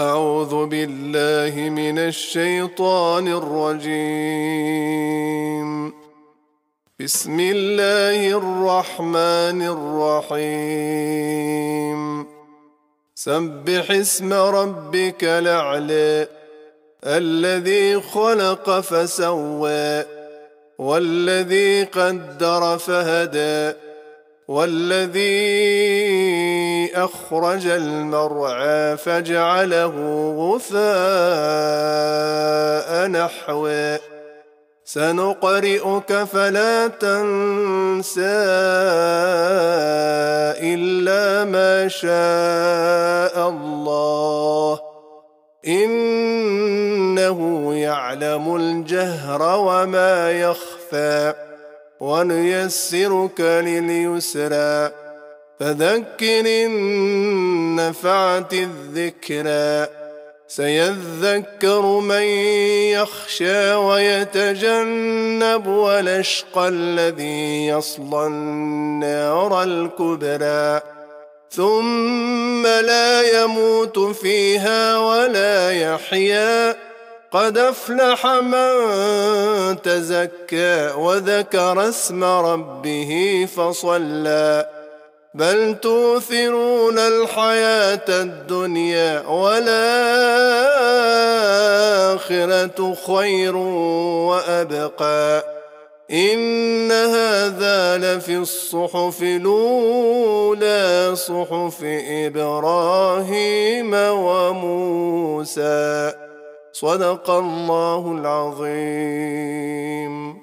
أعوذ بالله من الشيطان الرجيم. بسم الله الرحمن الرحيم. سبح اسم ربك الأعلى الذي خلق فسوى والذي قدر فهدى والذي أخرج المرعى فجعله غثاء نحوه. سنقرئك فلا تنسى إلا ما شاء الله. إنه يعلم الجهر وما يخفى. ونيسرك لليسرى. فذكر إن نفعت الذكرى. سيذكر من يخشى ويتجنب ولشقى الذي يصلى النار الكبرى. ثم لا يموت فيها ولا يحيا. قد أفلح من تزكى وذكر اسم ربه فصلى. بل توثرون الحياة الدنيا والآخرة خير وأبقى. إن هذا لفي الصحف الأولى صحف إبراهيم وموسى. صدق الله العظيم.